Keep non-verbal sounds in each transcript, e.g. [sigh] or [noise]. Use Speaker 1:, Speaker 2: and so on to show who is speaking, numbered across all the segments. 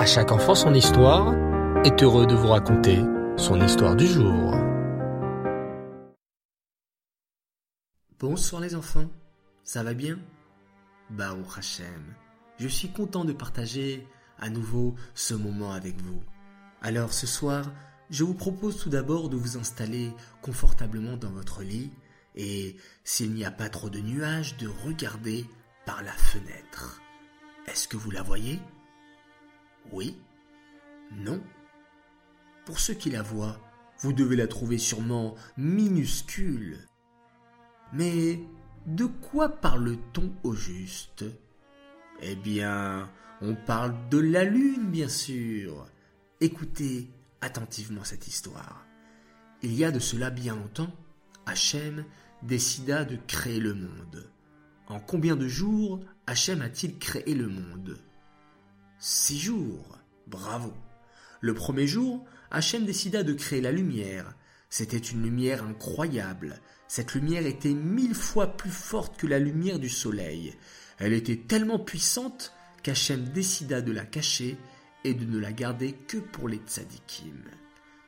Speaker 1: À chaque enfant son histoire est heureux de vous raconter son histoire du jour.
Speaker 2: Bonsoir les enfants, ça va bien? Baruch Hashem, je suis content de partager à nouveau ce moment avec vous. Alors ce soir, je vous propose tout d'abord de vous installer confortablement dans votre lit et, s'il n'y a pas trop de nuages, de regarder par la fenêtre. Est-ce que vous la voyez? Oui Non Pour ceux qui la voient, vous devez la trouver sûrement minuscule. Mais de quoi parle-t-on au juste? Eh bien, on parle de la lune, bien sûr. Écoutez attentivement cette histoire. Il y a de cela bien longtemps, Hachem décida de créer le monde. En combien de jours Hachem a-t-il créé le monde? Six jours. Bravo. Le premier jour, Hachem décida de créer la lumière. C'était une lumière incroyable. Cette lumière était mille fois plus forte que la lumière du soleil. Elle était tellement puissante qu'Hachem décida de la cacher et de ne la garder que pour les tzadikim.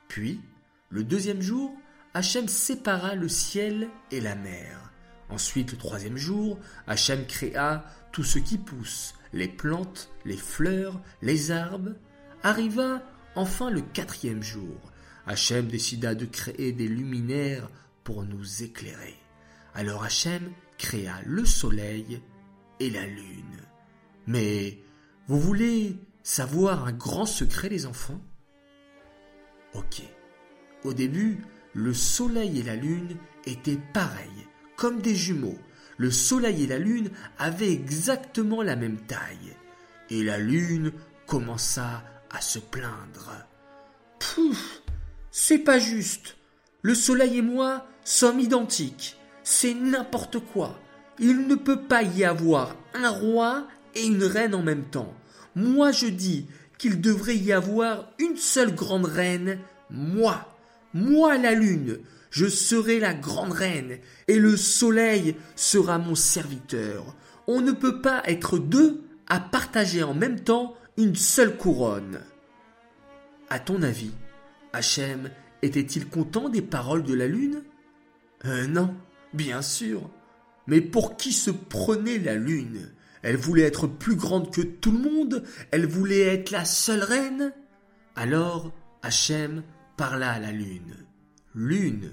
Speaker 2: Puis, le deuxième jour, Hachem sépara le ciel et la mer. Ensuite, le troisième jour, Hachem créa tout ce qui pousse, les plantes, les fleurs, les arbres. Arriva enfin le quatrième jour. Hachem décida de créer des luminaires pour nous éclairer. Alors Hachem créa le soleil et la lune. Mais vous voulez savoir un grand secret, les enfants? Ok. Au début, le soleil et la lune étaient pareils, comme des jumeaux. Le soleil et la lune avaient exactement la même taille. Et la lune commença à se plaindre. Pouf C'est pas juste. Le soleil et moi sommes identiques. C'est n'importe quoi. Il ne peut pas y avoir un roi et une reine en même temps. Moi je dis qu'il devrait y avoir une seule grande reine, moi, moi la lune, je serai la grande reine, et le soleil sera mon serviteur. On ne peut pas être deux à partager en même temps une seule couronne. À ton avis, Hachem était-il content des paroles de la lune? Euh, Non, bien sûr. Mais pour qui se prenait la lune? Elle voulait être plus grande que tout le monde, elle voulait être la seule reine? Alors Hachem parla à la lune. Lune,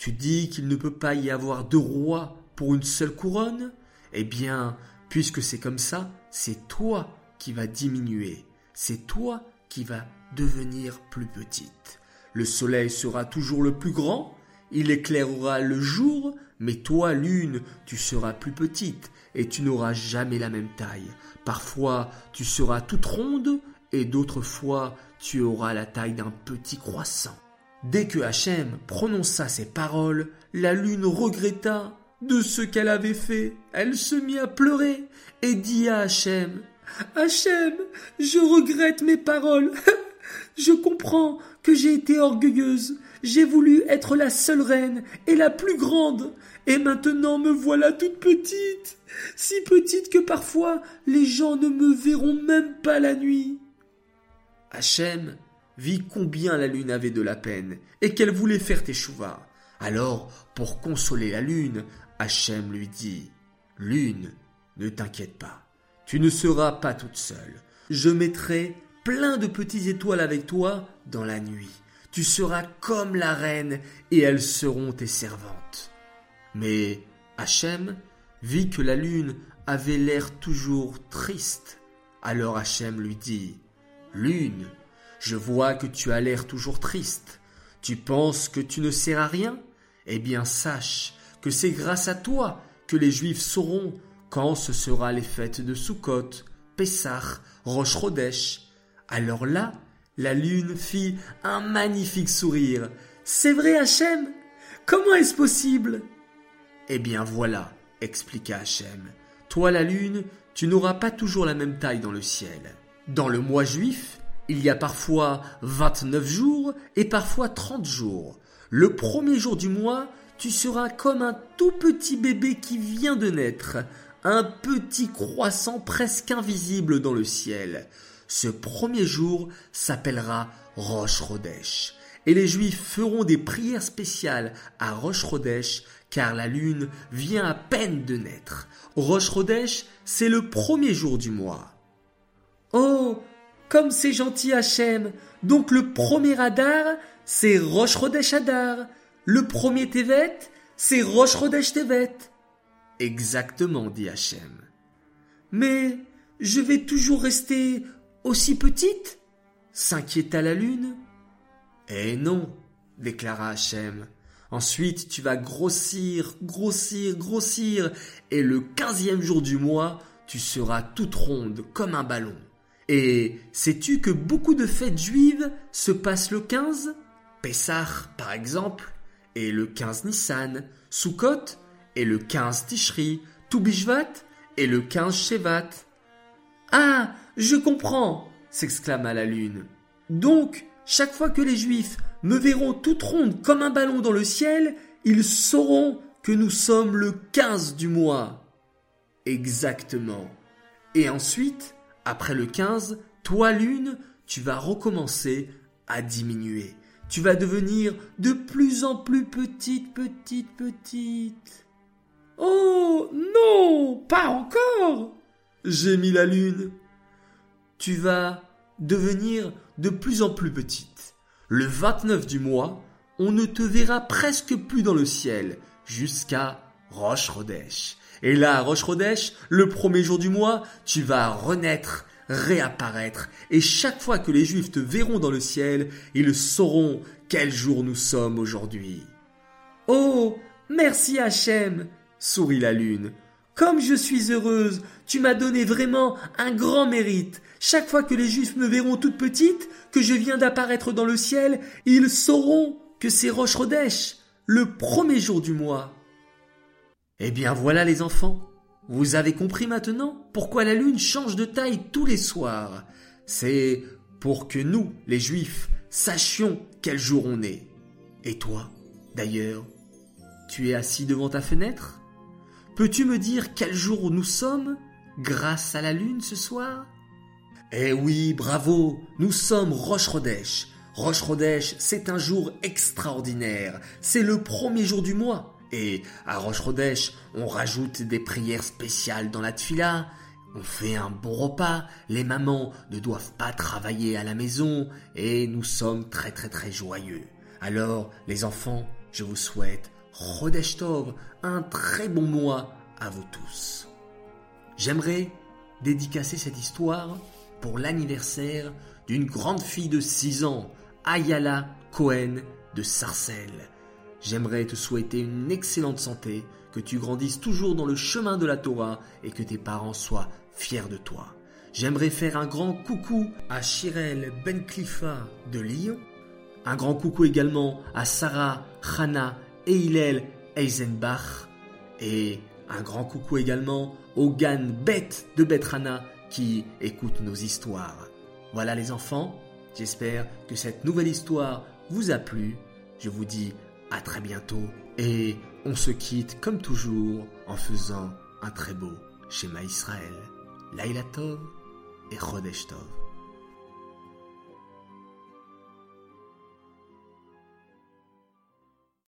Speaker 2: tu dis qu'il ne peut pas y avoir deux rois pour une seule couronne? Eh bien, puisque c'est comme ça, c'est toi qui vas diminuer, c'est toi qui vas devenir plus petite. Le soleil sera toujours le plus grand, il éclairera le jour, mais toi, lune, tu seras plus petite, et tu n'auras jamais la même taille. Parfois, tu seras toute ronde, et d'autres fois, tu auras la taille d'un petit croissant. Dès que Hachem prononça ces paroles, la lune regretta de ce qu'elle avait fait. Elle se mit à pleurer et dit à Hachem Hachem, je regrette mes paroles. [laughs] je comprends que j'ai été orgueilleuse. J'ai voulu être la seule reine et la plus grande, et maintenant me voilà toute petite, si petite que parfois les gens ne me verront même pas la nuit. Vit combien la lune avait de la peine et qu'elle voulait faire teshuva. Alors, pour consoler la lune, Hachem lui dit Lune, ne t'inquiète pas, tu ne seras pas toute seule. Je mettrai plein de petites étoiles avec toi dans la nuit. Tu seras comme la reine et elles seront tes servantes. Mais Hachem vit que la lune avait l'air toujours triste. Alors Hachem lui dit Lune, je vois que tu as l'air toujours triste. Tu penses que tu ne sers à rien? Eh bien, sache que c'est grâce à toi que les Juifs sauront quand ce sera les fêtes de Sukkot, Pessah, Rosh Chodesh. Alors là, la lune fit un magnifique sourire. C'est vrai, Hachem? Comment est-ce possible? Eh bien voilà, expliqua Hachem. Toi, la lune, tu n'auras pas toujours la même taille dans le ciel. Dans le mois juif, il y a parfois 29 jours et parfois 30 jours. Le premier jour du mois, tu seras comme un tout petit bébé qui vient de naître, un petit croissant presque invisible dans le ciel. Ce premier jour s'appellera Rosh Chodesh. Et les Juifs feront des prières spéciales à Rosh Chodesh car la lune vient à peine de naître. Rosh Chodesh, c'est le premier jour du mois. Oh, comme c'est gentil Hachem. Donc le premier Adar, c'est Rosh Chodesh. Le premier Tevet, c'est Rosh Chodesh Tevet. Exactement, dit Hachem. Mais je vais toujours rester aussi petite s'inquiéta la lune. Eh non, déclara Hachem. Ensuite, tu vas grossir, grossir, grossir, et le quinzième jour du mois, tu seras toute ronde comme un ballon. Et sais-tu que beaucoup de fêtes juives se passent le 15 Pessah, par exemple, et le 15 Nissan, Sukkot, et le 15 Tishri, Toubishvat, et le 15 Shevat. Ah, je comprends s'exclama la lune. Donc, chaque fois que les Juifs me verront toute ronde comme un ballon dans le ciel, ils sauront que nous sommes le 15 du mois. Exactement. Et ensuite, après le 15, toi, lune, tu vas recommencer à diminuer. Tu vas devenir de plus en plus petite, petite, petite. Oh non, pas encore gémit la lune. Tu vas devenir de plus en plus petite. Le 29 du mois, on ne te verra presque plus dans le ciel jusqu'à Roche Rodèche. Et là, Roche Rodèche, le premier jour du mois, tu vas renaître, réapparaître. Et chaque fois que les Juifs te verront dans le ciel, ils sauront quel jour nous sommes aujourd'hui. Oh, merci Hachem, sourit la lune. Comme je suis heureuse, tu m'as donné vraiment un grand mérite. Chaque fois que les Juifs me verront toute petite, que je viens d'apparaître dans le ciel, ils sauront que c'est Roche Rodèche, le premier jour du mois. Eh bien voilà les enfants, vous avez compris maintenant pourquoi la lune change de taille tous les soirs. C'est pour que nous, les Juifs, sachions quel jour on est. Et toi, d'ailleurs, tu es assis devant ta fenêtre? Peux-tu me dire quel jour nous sommes grâce à la lune ce soir? Eh oui, bravo, nous sommes Roche Rodèche. Roche Rodèche, c'est un jour extraordinaire. C'est le premier jour du mois. Et à Roche Rodèche, on rajoute des prières spéciales dans la tfila. On fait un bon repas. Les mamans ne doivent pas travailler à la maison. Et nous sommes très très très joyeux. Alors, les enfants, je vous souhaite Rodèche Tov, un très bon mois à vous tous. J'aimerais dédicacer cette histoire pour l'anniversaire d'une grande fille de 6 ans, Ayala Cohen de Sarcelles. J'aimerais te souhaiter une excellente santé, que tu grandisses toujours dans le chemin de la Torah et que tes parents soient fiers de toi. J'aimerais faire un grand coucou à Shirel Benklifa de Lyon, un grand coucou également à Sarah, Hannah et Hillel Eisenbach, et un grand coucou également au Gan Bet de Betrana qui écoutent nos histoires. Voilà les enfants, j'espère que cette nouvelle histoire vous a plu. Je vous dis à très bientôt et on se quitte comme toujours en faisant un très beau schéma Israël. Laila Tov et Chodesh Tov.